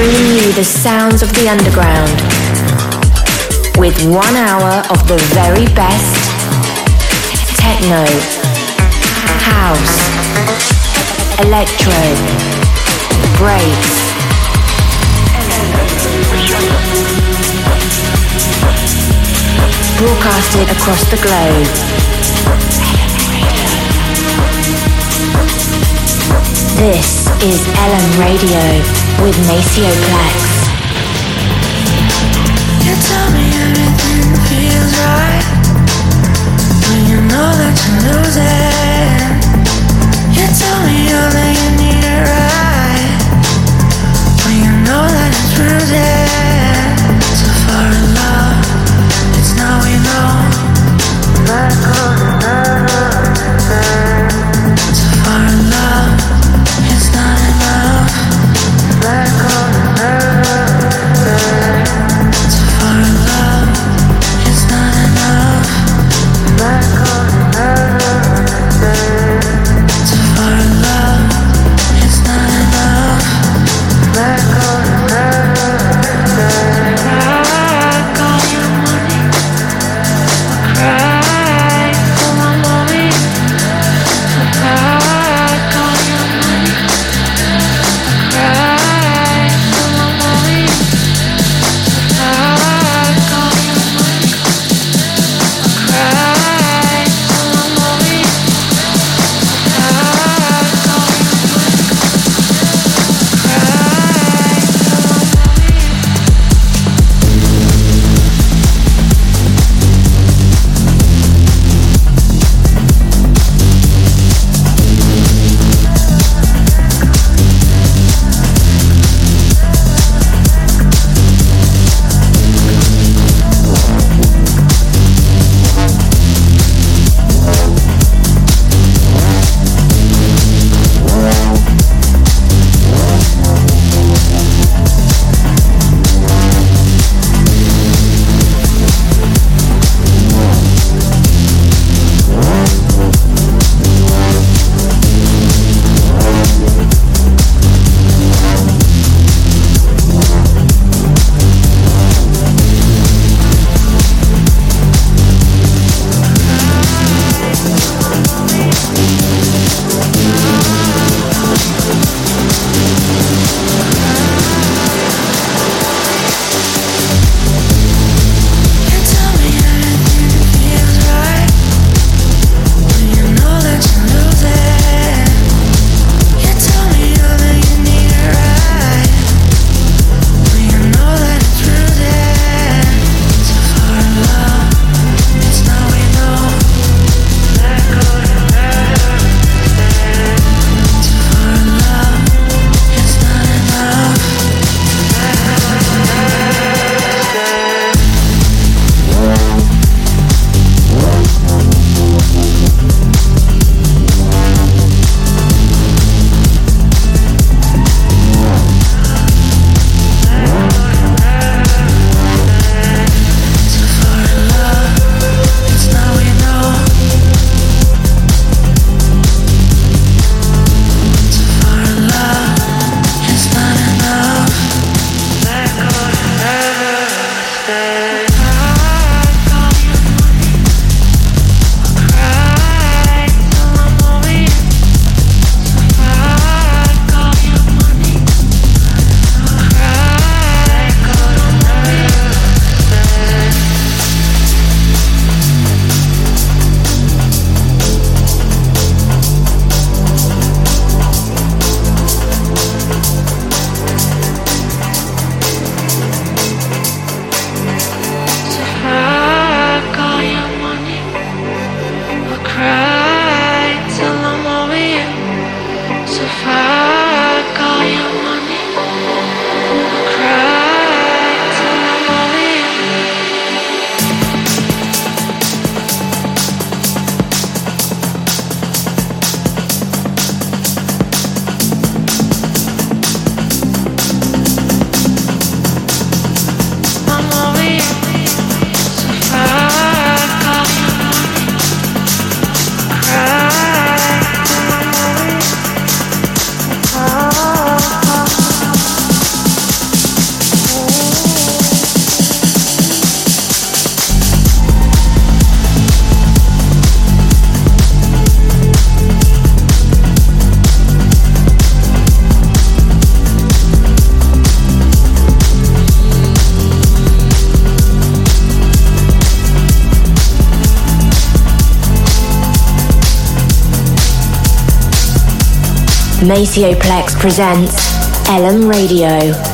Bringing you the sounds of the underground with one hour of the very best techno, house, electro, breaks. Broadcasted across the globe. This is Ellum Radio with Maceo Plex. You tell me everything feels right when you know that. You Maceo Plex presents Ellum Radio.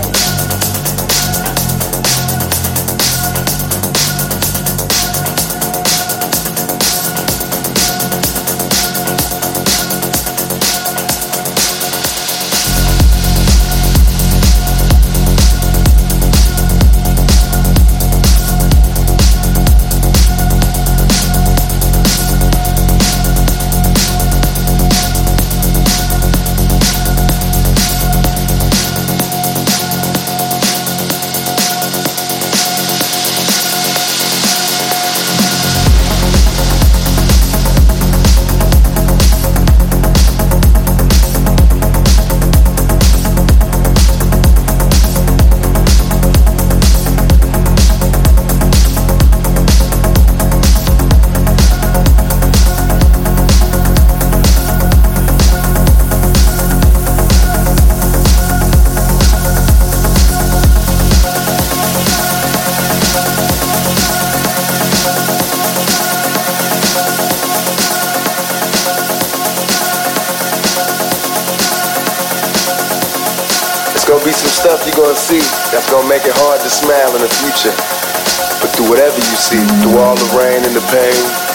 through all the rain and the pain.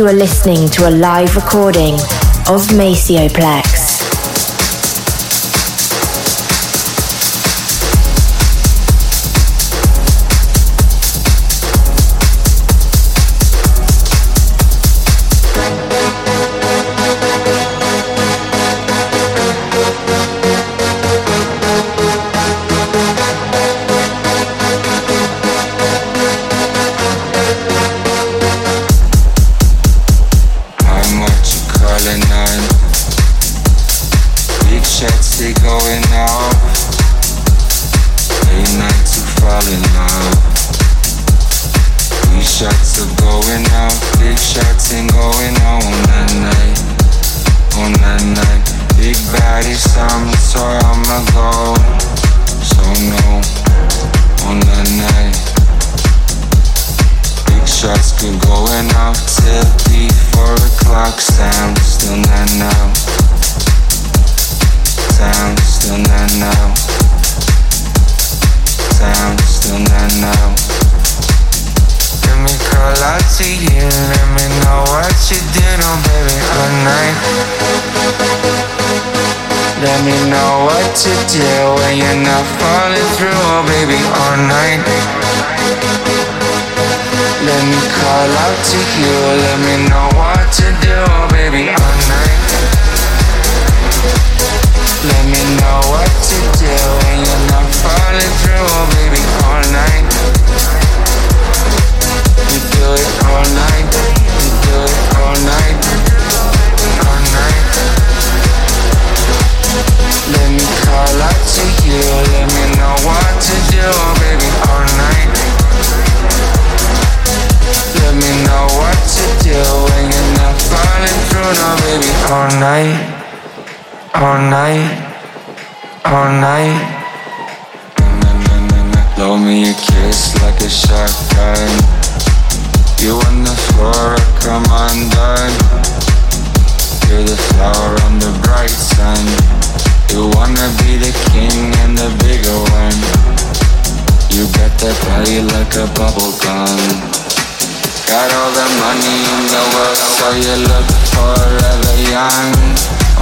You are listening to a live recording of Maceo Plex. I saw I'm alone. So on the night. Big shots going out till four o'clock still now still now still now Let me call out to you. Let me know what you did on baby all night. Let me know what to do when you're not falling through, oh baby, all night. Let me call out to you, let me know what to do, oh baby, all night. Let me know what to do when you're not falling through, oh baby, all night. We do it all night, we do it all night, all night. Let me call out to you, let me know what to do, baby, all night. Let me know what to do when you're not falling through, no, baby, all night, all night, all night. Blow me a kiss like a shotgun. You on the floor, I come undone. You're the flower on the bright sun. You wanna be the king and the bigger one. You got that body like a bubble gum. Got all the money in the world, so you look forever young.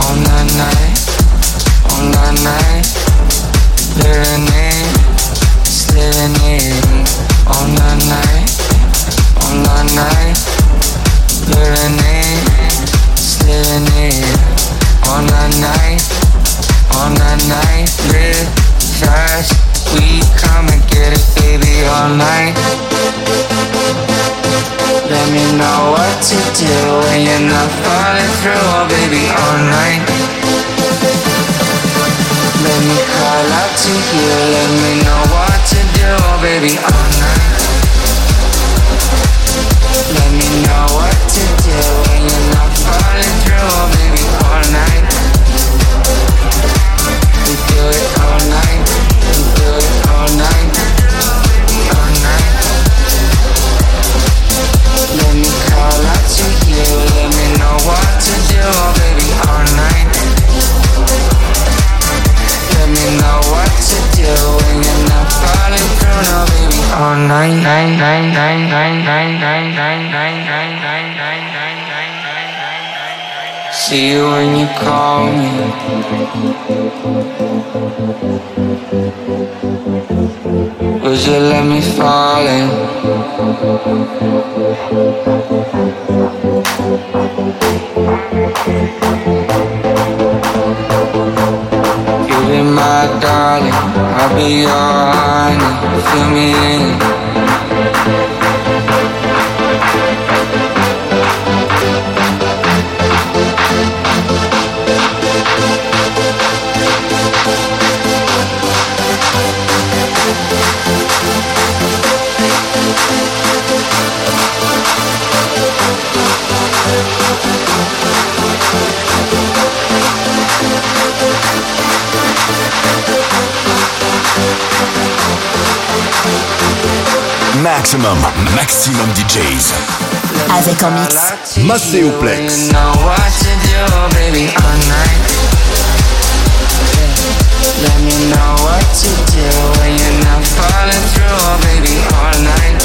On that night, on that night, there ain't maximum, maximum DJs. Avec en mix, Masséoplex. Let me know what to do when you're not falling through, oh, baby, all night.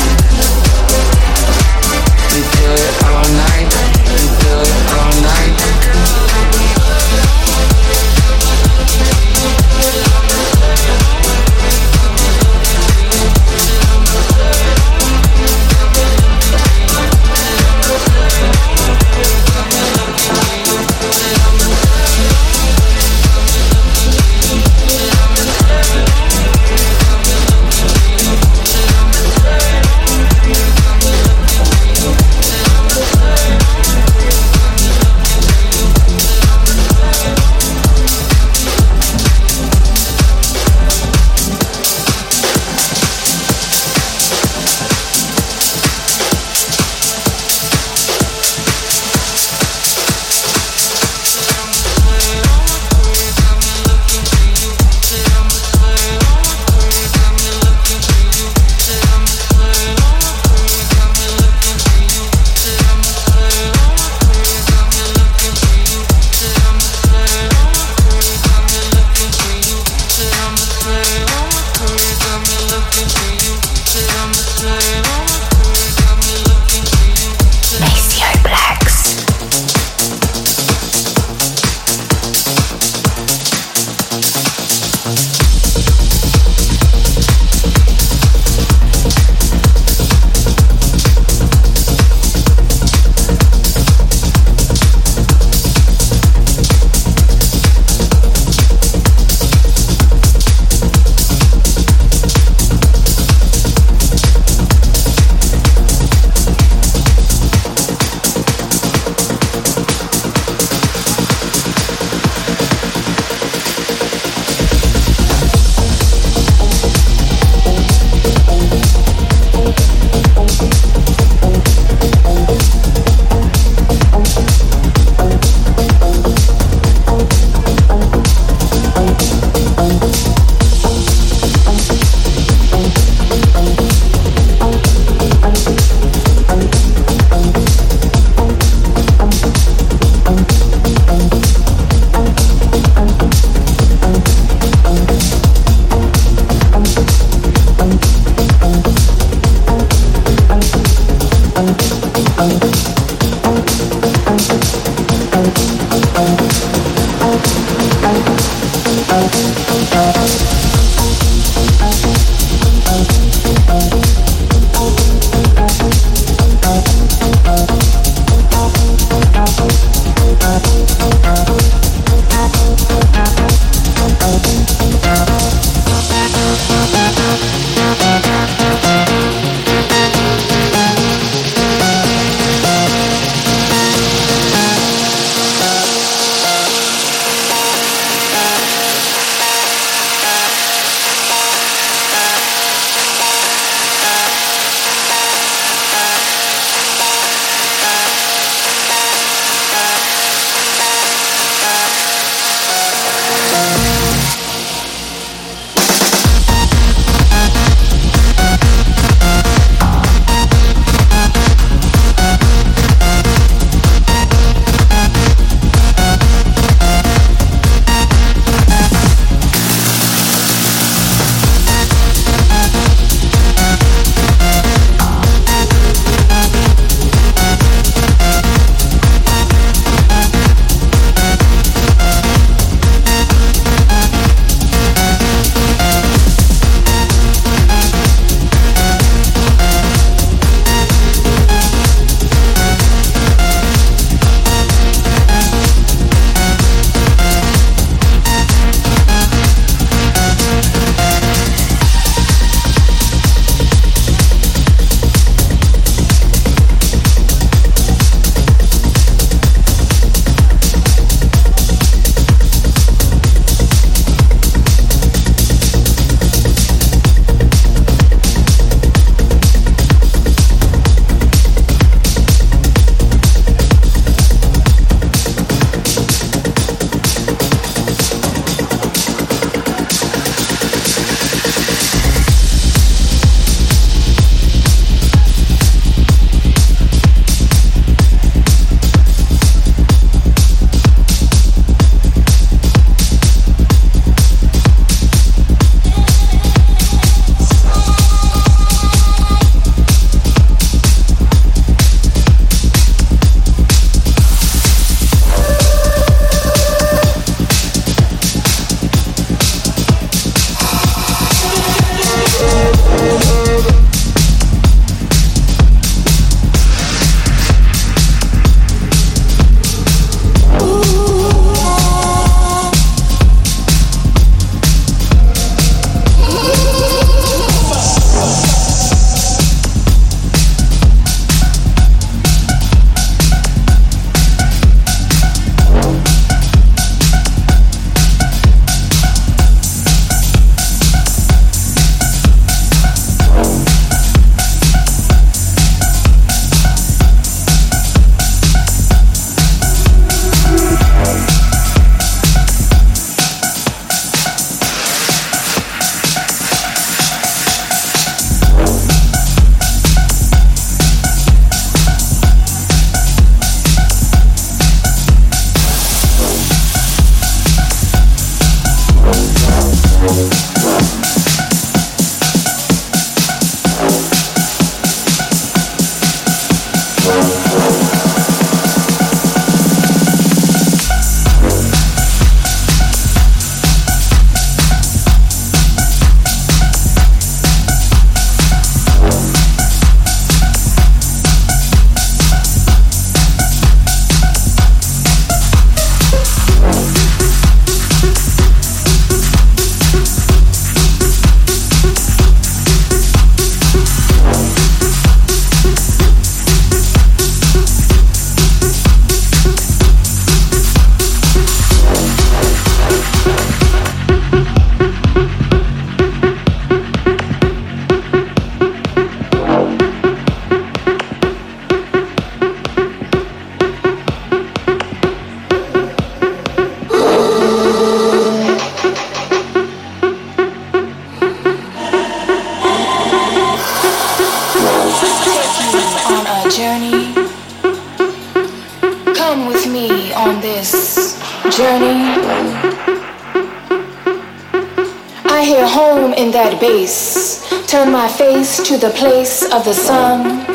To the place of the sun.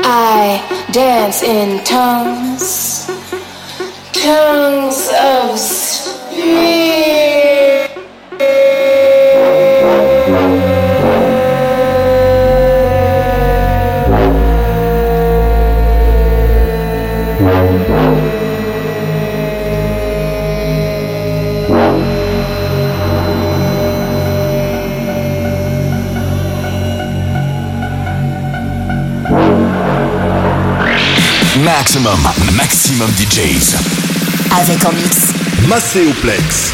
I dance in tongues, tongues of spirit. Maximum, maximum DJs. Avec en mix. Macéoplex.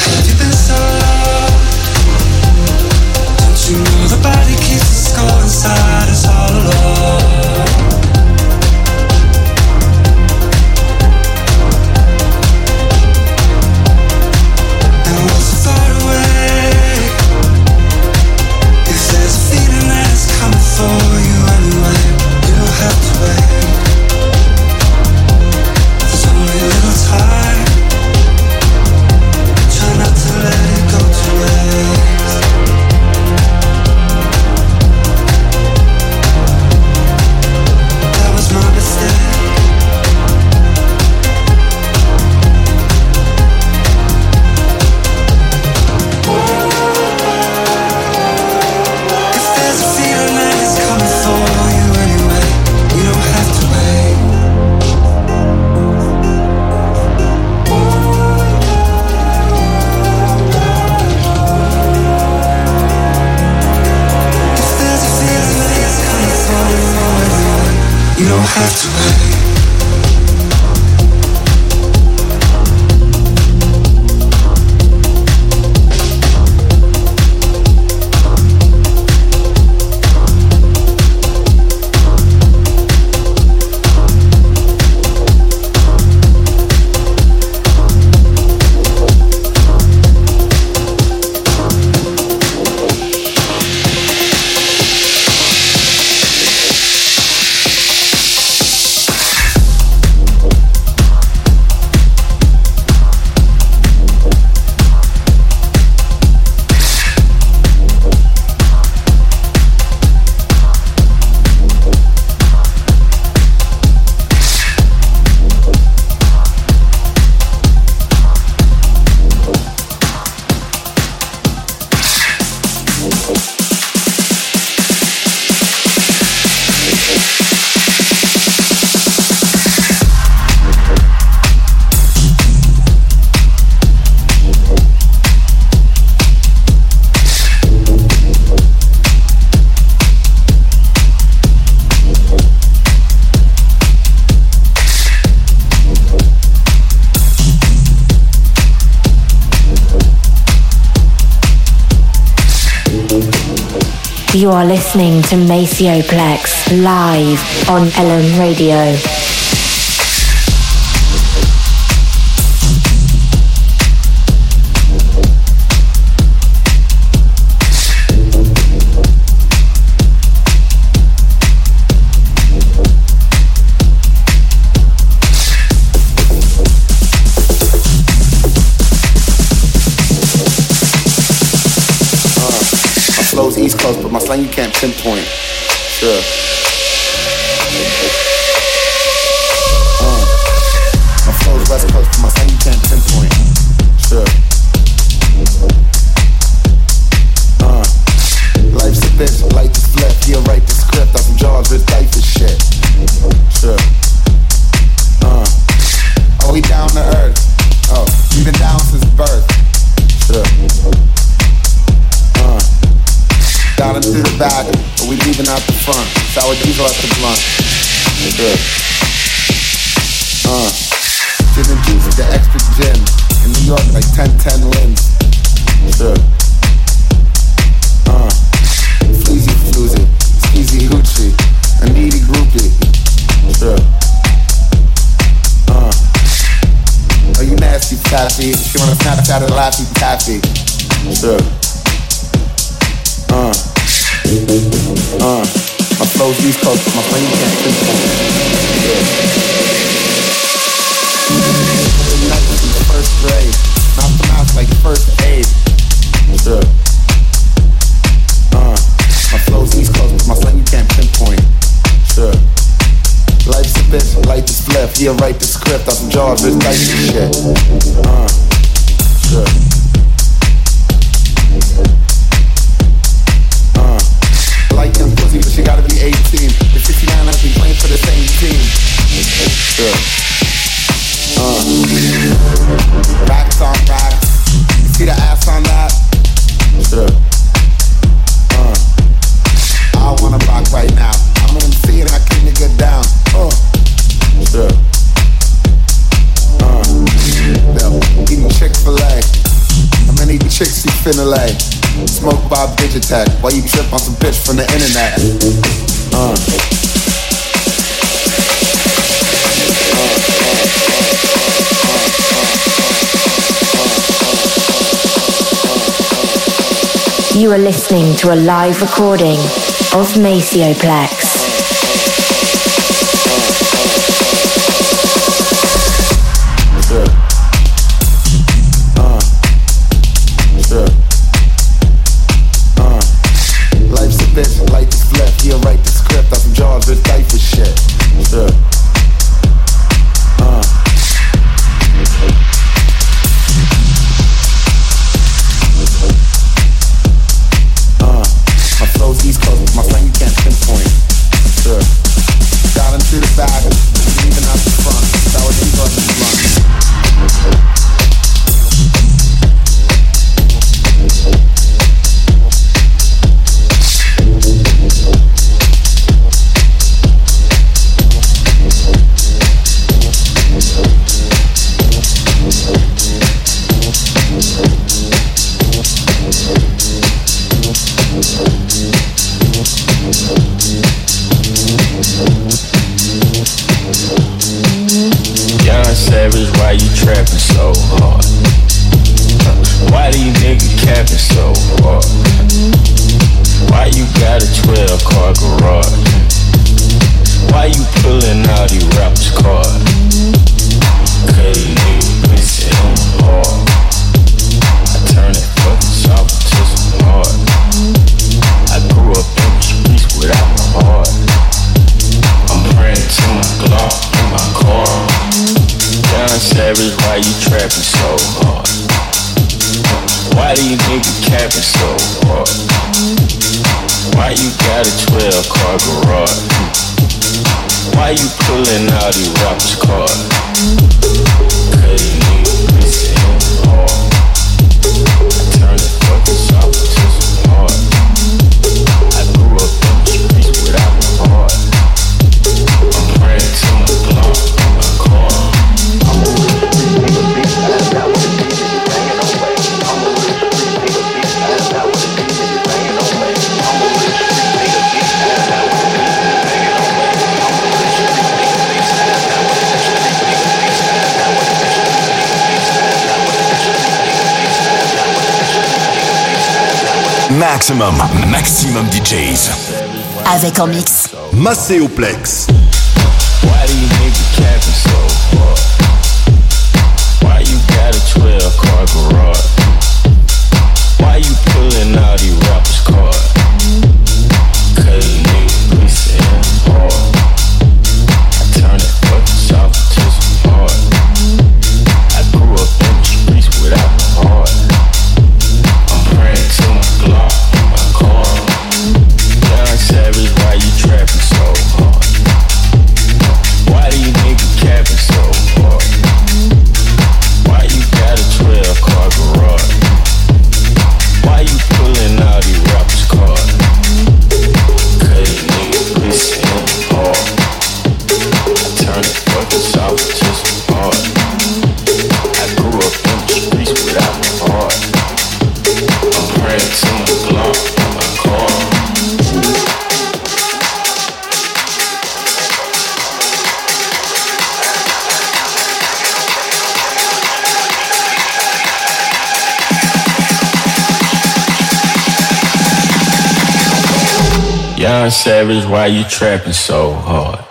Yeah. You are listening to Maceo Plex live on Ellum Radio. Pinpoint. Sure. Sour diesel at the blunt. Good. Uh, gin and juice the extra gin. In New York, like 10, 10 limbs. Good. Uh, fleazy floozy, skeezy hoochie, a needy groupie. Good. Uh, are you nasty, taffy? She wanna Snapchat a laffy taffy. Sure. Uh. Uh, my flow's these Coast, but my brain can't pinpoint. Yeah. First grade, mouth to mouth like first aid. Sure. Uh, my flow's East Coast, but my you can't pinpoint. Sure. Life's a bitch, life is flip. He'll write the script some jaws, bitch, like shit. Uh, sure. By Digitech while you trip on some bitch from the internet. Uh. You are listening to a live recording of Maxximum, maxximum DJs. Avec en mix. Maceo Plex. Why do you so? Why you got a 12 car garage? Why you pulling Savage, why you trapping so hard?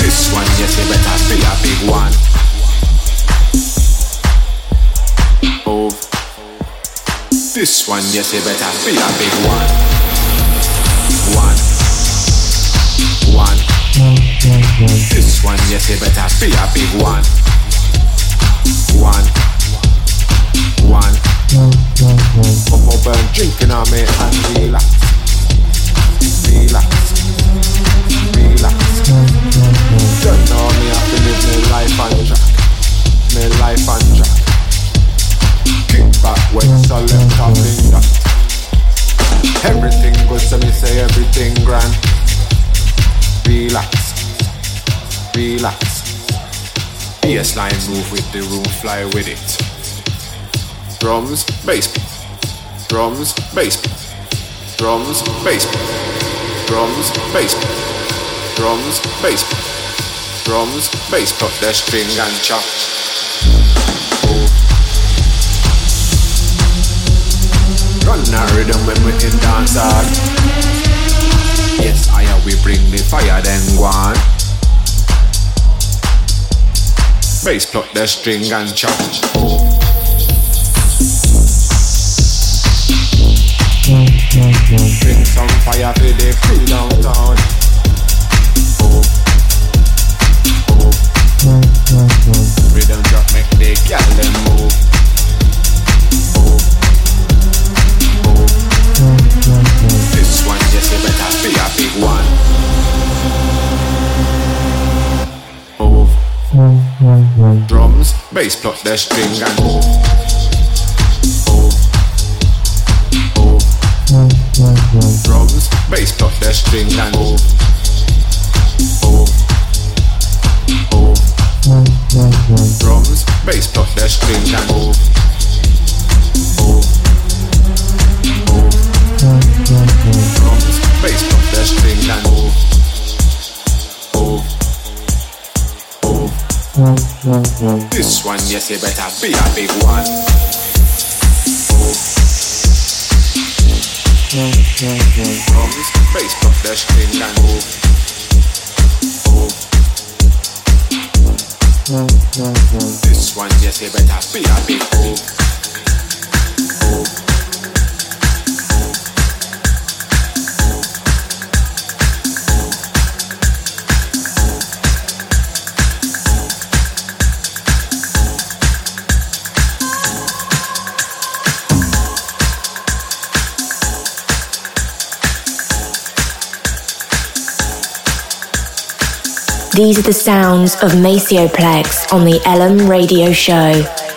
This one, yes, it better be a big one. One. This one, yes, it better be a big one. One. One. This one, yes, you better be a big one. One. One. Drink and I mean and relax. Relax. Relax. Don't know me have to live life on track. My life on track. Kick back so. Everything good so me say everything grand. Relax. Relax. Move with the room, fly with it. Drums, bass, drums, bass, drums, bass, drums, bass, drums, bass, drums, bass. Put the string and chop. Run a rhythm when we in dance hall. Yes, I we bring the fire, then go on. Bass pluck the string and chop. Bring some fire for the downtown. Rhythm drop make the gal move. This one, it better be a big one. Move. Drums, bass pluck the string and move. Drums, bass pluck the string and oh. move. Drums, bass pluck the string and oh. move. Drums, bass pluck the string and move. This one, yes, it better be a big one. This one, yes, it better be a big move. These are the sounds of Maceo Plex on the Ellum Radio Show.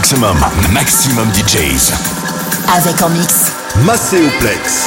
Maximum, maximum DJs. Avec en mix. Macéoplex.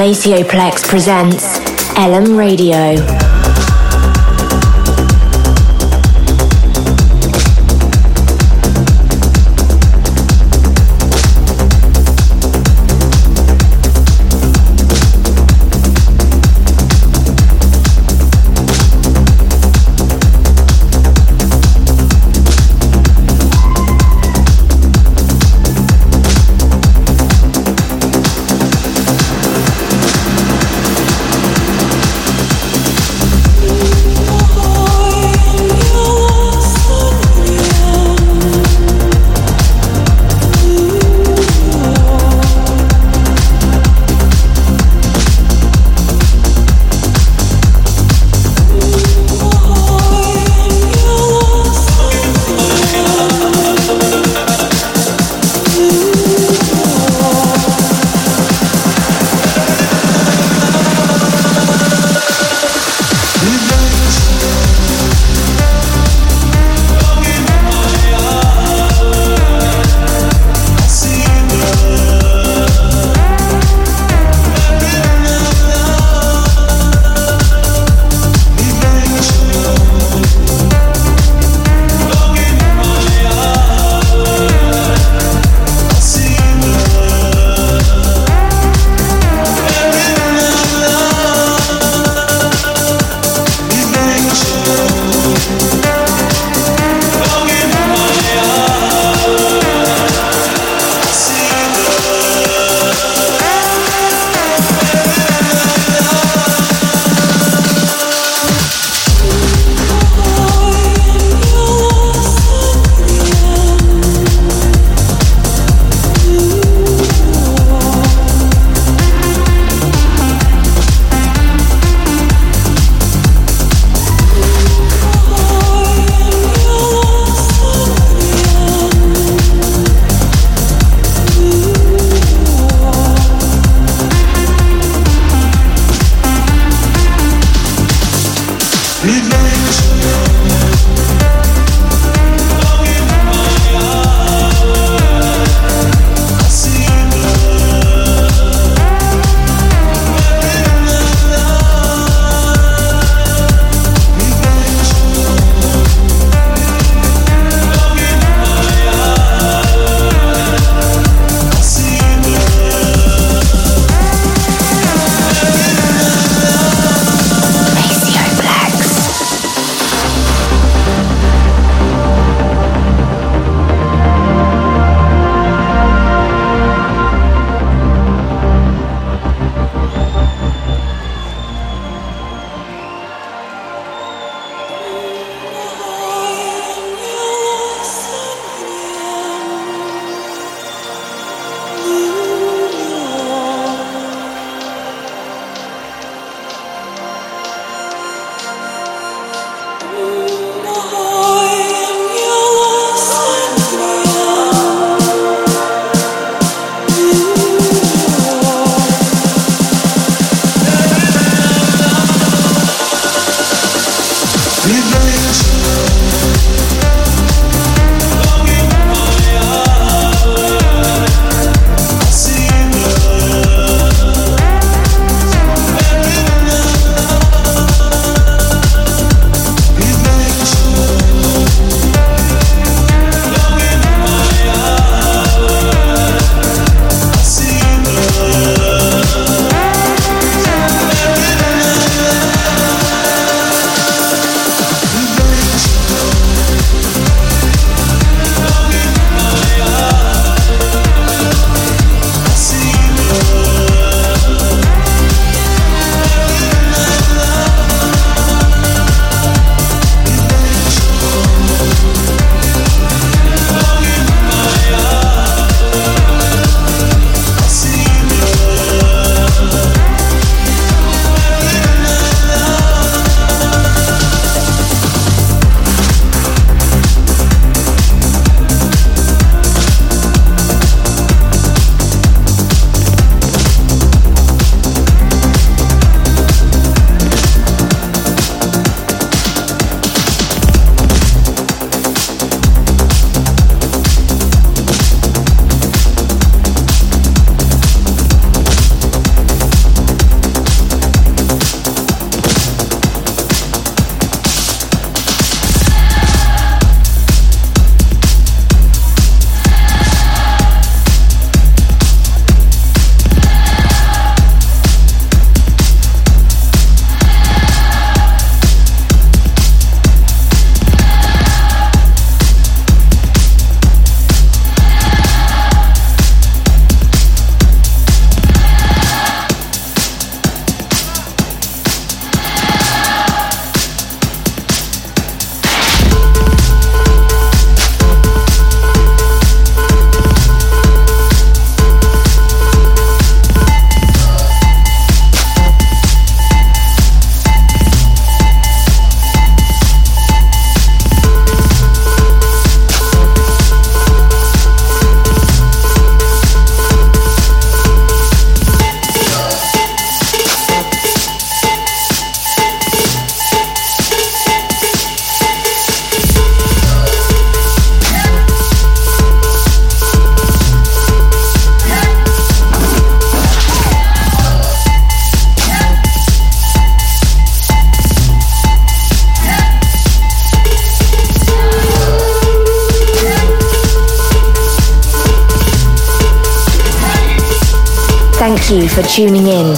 Maceo Plex presents Ellum Radio.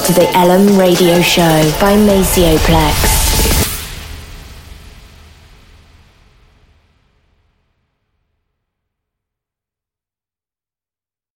To the Ellum Radio Show by Maceo Plex.